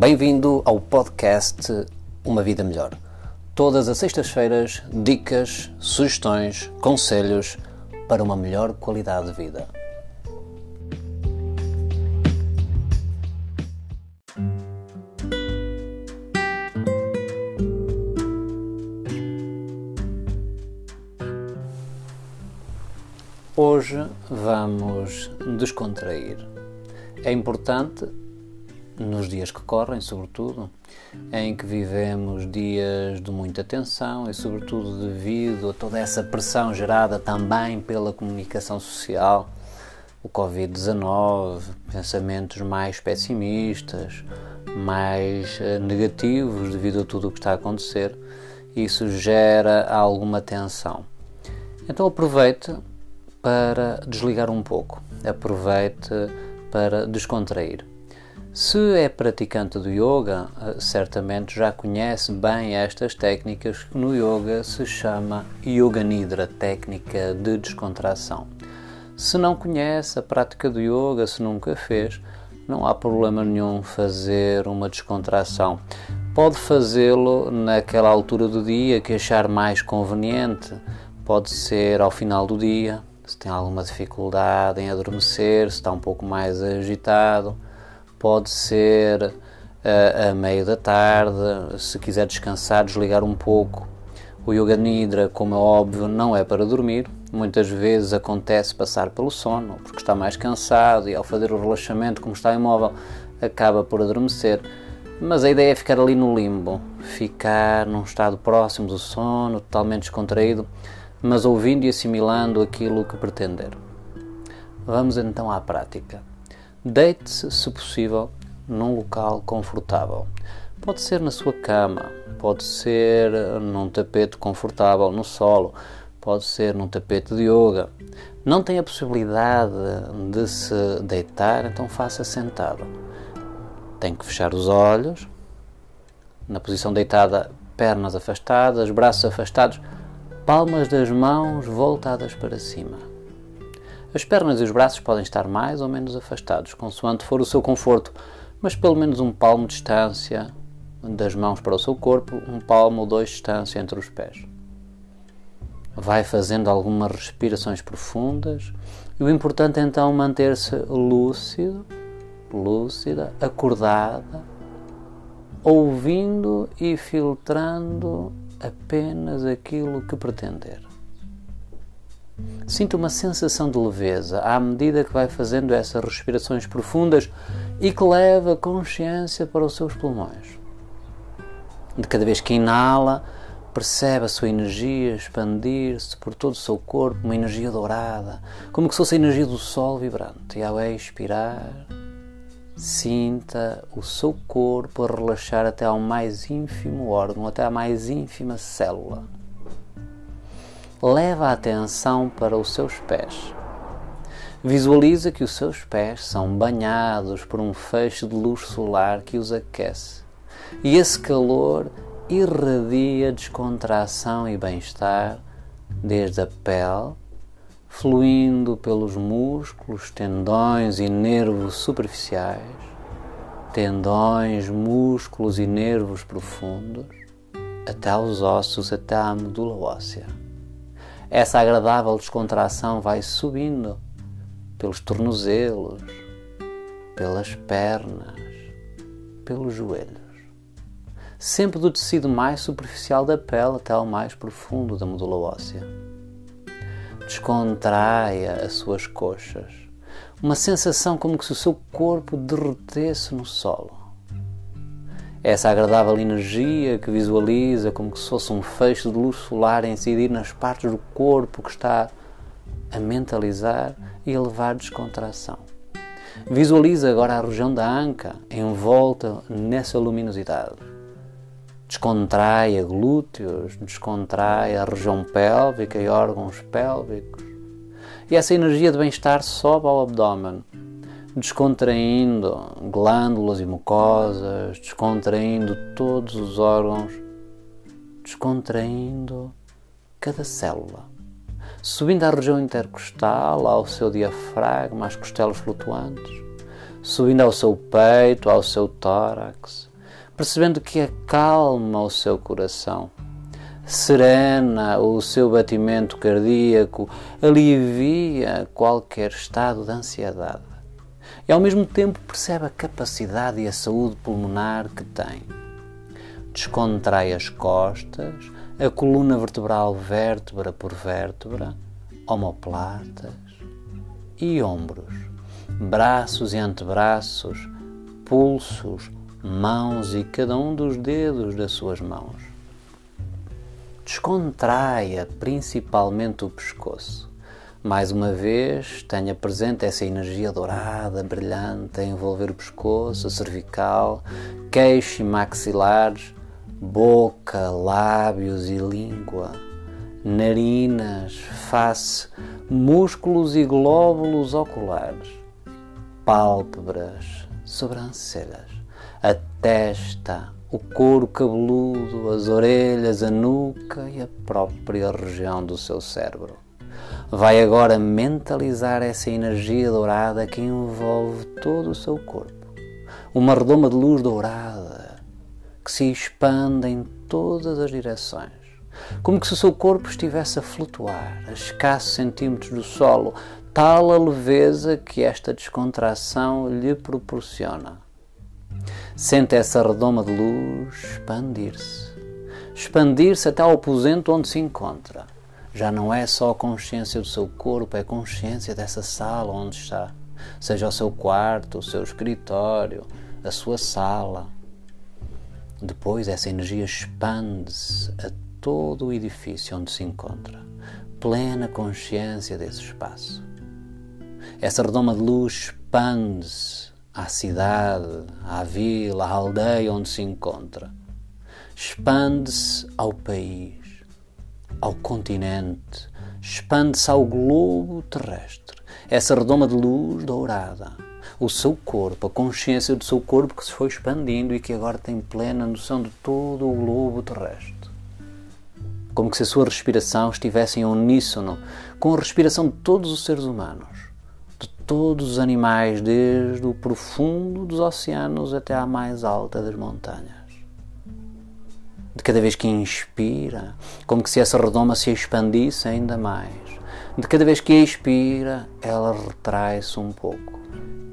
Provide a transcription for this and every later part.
Bem-vindo ao podcast Uma Vida Melhor. Todas as sextas-feiras, dicas, sugestões, conselhos para uma melhor qualidade de vida. Hoje vamos descontrair. É importante, nos dias que correm, sobretudo, em que vivemos dias de muita tensão e, sobretudo, devido a toda essa pressão gerada também pela comunicação social, o Covid-19, pensamentos mais pessimistas, mais eh, negativos devido a tudo o que está a acontecer, isso gera alguma tensão. Então aproveite para desligar um pouco, aproveite para descontrair. Se é praticante do yoga, eh, certamente já conhece bem estas técnicas que no yoga se chama Yoga Nidra, técnica de descontração. Se não conhece a prática do yoga, se nunca fez, não há problema nenhum fazer uma descontração. Pode fazê-lo naquela altura do dia que achar mais conveniente. Pode ser ao final do dia, se tem alguma dificuldade em adormecer, se está um pouco mais agitado, pode ser a, a meio da tarde, se quiser descansar, desligar um pouco. O Yoga Nidra, como é óbvio, não é para dormir. Muitas vezes acontece passar pelo sono, porque está mais cansado e ao fazer o relaxamento, como está imóvel, acaba por adormecer. Mas a ideia é ficar ali no limbo, ficar num estado próximo do sono, totalmente descontraído mas ouvindo e assimilando aquilo que pretender. Vamos então à prática. Deite-se, se possível, num local confortável. Pode ser na sua cama, pode ser num tapete confortável no solo, pode ser num tapete de yoga. Não tem a possibilidade de se deitar, então faça sentado. Tem que fechar os olhos, na posição deitada, pernas afastadas, braços afastados palmas das mãos voltadas para cima. As pernas e os braços podem estar mais ou menos afastados, consoante for o seu conforto, mas pelo menos um palmo de distância das mãos para o seu corpo, um palmo ou dois de distância entre os pés. Vai fazendo algumas respirações profundas e o importante é então manter-se lúcido, lúcida, acordada, ouvindo e filtrando apenas aquilo que pretender. Sinta uma sensação de leveza à medida que vai fazendo essas respirações profundas e que leva a consciência para os seus pulmões. De cada vez que inala, percebe a sua energia expandir-se por todo o seu corpo, uma energia dourada, como se fosse a energia do sol vibrante. E ao expirar, Sinta o seu corpo a relaxar até ao mais ínfimo órgão, até à mais ínfima célula. Leva a atenção para os seus pés. Visualiza que os seus pés são banhados por um feixe de luz solar que os aquece. E esse calor irradia descontração e bem-estar desde a pele fluindo pelos músculos, tendões e nervos superficiais, tendões, músculos e nervos profundos, até aos ossos, até à medula óssea. Essa agradável descontração vai subindo pelos tornozelos, pelas pernas, pelos joelhos, sempre do tecido mais superficial da pele até ao mais profundo da medula óssea descontraia as suas coxas. Uma sensação como se o seu corpo derretesse no solo. Essa agradável energia que visualiza como se fosse um feixe de luz solar a incidir nas partes do corpo que está a mentalizar e a levar descontração. Visualiza agora a região da anca envolta nessa luminosidade descontrai glúteos, descontrai a região pélvica e órgãos pélvicos. E essa energia de bem-estar sobe ao abdômen, descontraindo glândulas e mucosas, descontraindo todos os órgãos, descontraindo cada célula, subindo à região intercostal, ao seu diafragma, às costelas flutuantes, subindo ao seu peito, ao seu tórax. Percebendo que acalma o seu coração, serena o seu batimento cardíaco, alivia qualquer estado de ansiedade e ao mesmo tempo percebe a capacidade e a saúde pulmonar que tem. Descontrai as costas, a coluna vertebral vértebra por vértebra, omoplatas e ombros, braços e antebraços, pulsos, mãos e cada um dos dedos das suas mãos. Descontraia principalmente o pescoço. Mais uma vez, tenha presente essa energia dourada, brilhante, a envolver o pescoço, a cervical, queixo e maxilares, boca, lábios e língua, narinas, face, músculos e glóbulos oculares, pálpebras, sobrancelhas, a testa, o couro cabeludo, as orelhas, a nuca e a própria região do seu cérebro. Vai agora mentalizar essa energia dourada que envolve todo o seu corpo. Uma redoma de luz dourada que se expande em todas as direções. Como que se o seu corpo estivesse a flutuar a escassos centímetros do solo, tal a leveza que esta descontração lhe proporciona. Sente essa redoma de luz expandir-se, expandir-se até ao aposento onde se encontra. Já não é só consciência do seu corpo, é consciência dessa sala onde está. Seja o seu quarto, o seu escritório, a sua sala. Depois essa energia expande-se a todo o edifício onde se encontra, plena consciência desse espaço. Essa redoma de luz expande-se à cidade, à vila, à aldeia onde se encontra. Expande-se ao país, ao continente, expande-se ao globo terrestre. Essa redoma de luz dourada, o seu corpo, a consciência do seu corpo que se foi expandindo e que agora tem plena noção de todo o globo terrestre. Como se a sua respiração estivesse em uníssono com a respiração de todos os seres humanos todos os animais, desde o profundo dos oceanos até à mais alta das montanhas. De cada vez que inspira, como que se essa redoma se expandisse ainda mais. De cada vez que expira, ela retrai-se um pouco.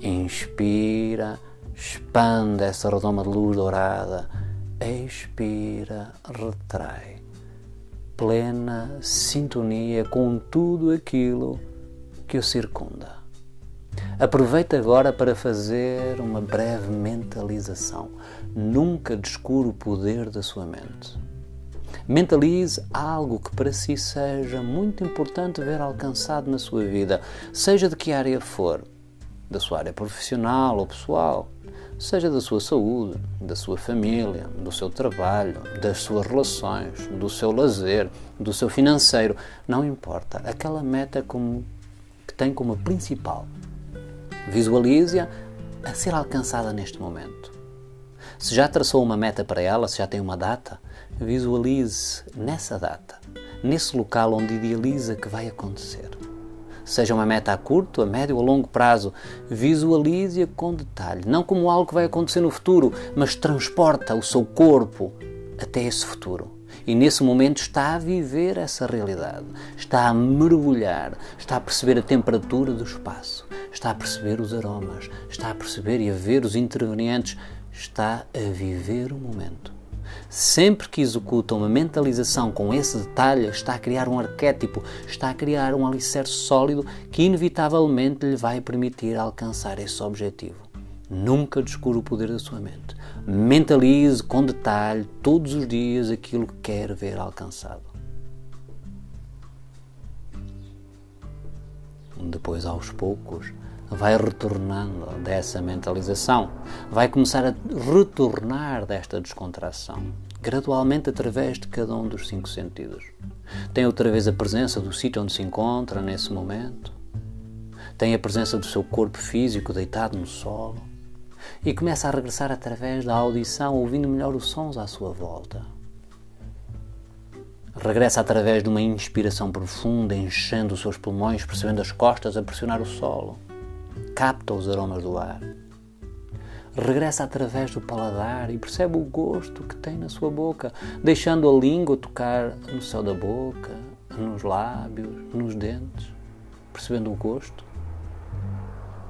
Inspira, expande essa redoma de luz dourada. Expira, retrai. Plena sintonia com tudo aquilo que o circunda. Aproveite agora para fazer uma breve mentalização. Nunca descure o poder da sua mente. Mentalize algo que para si seja muito importante ver alcançado na sua vida, seja de que área for, da sua área profissional ou pessoal, seja da sua saúde, da sua família, do seu trabalho, das suas relações, do seu lazer, do seu financeiro, não importa. Aquela meta como, que tem como principal Visualize-a a ser alcançada neste momento. Se já traçou uma meta para ela, se já tem uma data, visualize nessa data, nesse local onde idealiza que vai acontecer. Seja uma meta a curto, a médio ou a longo prazo, visualize-a com detalhe, não como algo que vai acontecer no futuro, mas transporta o seu corpo até esse futuro. E nesse momento está a viver essa realidade, está a mergulhar, está a perceber a temperatura do espaço, está a perceber os aromas, está a perceber e a ver os intervenientes, está a viver o momento. Sempre que executa uma mentalização com esse detalhe, está a criar um arquétipo, está a criar um alicerce sólido que inevitavelmente lhe vai permitir alcançar esse objetivo. Nunca descubra o poder da sua mente. Mentalize com detalhe todos os dias aquilo que quer ver alcançado. Depois, aos poucos, vai retornando dessa mentalização, vai começar a retornar desta descontração, gradualmente através de cada um dos cinco sentidos. Tem outra vez a presença do sítio onde se encontra nesse momento, tem a presença do seu corpo físico deitado no solo e começa a regressar através da audição, ouvindo melhor os sons à sua volta. Regressa através de uma inspiração profunda, enchendo os seus pulmões, percebendo as costas a pressionar o solo capta os aromas do ar. regressa através do paladar e percebe o gosto que tem na sua boca, deixando a língua tocar no céu da boca, nos lábios, nos dentes, percebendo o gosto.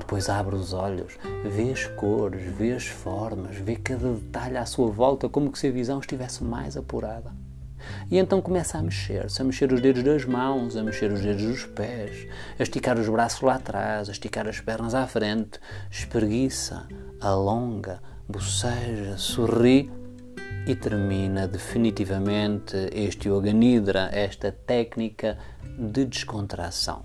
Depois abre os olhos, vê as cores, vê as formas, vê cada detalhe à sua volta, como que se a visão estivesse mais apurada. E então começa a mexer-se, a mexer os dedos das mãos, a mexer os dedos dos pés, a esticar os braços lá atrás, a esticar as pernas à frente, espreguiça, alonga, boceja, sorri e termina definitivamente este Yoga Nidra, esta técnica de descontração.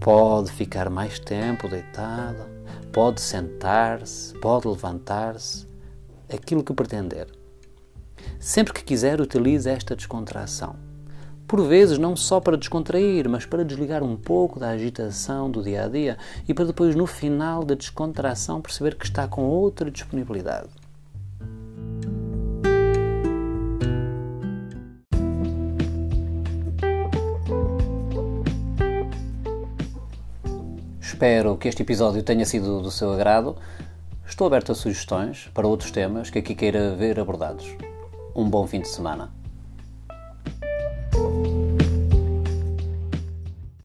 Pode ficar mais tempo deitado, pode sentar-se, pode levantar-se, aquilo que pretender. Sempre que quiser, utilize esta descontração. Por vezes, não só para descontrair, mas para desligar um pouco da agitação do dia a dia e para depois, no final da descontração, perceber que está com outra disponibilidade. Espero que este episódio tenha sido do seu agrado. Estou aberto a sugestões para outros temas que aqui queira ver abordados. Um bom fim de semana.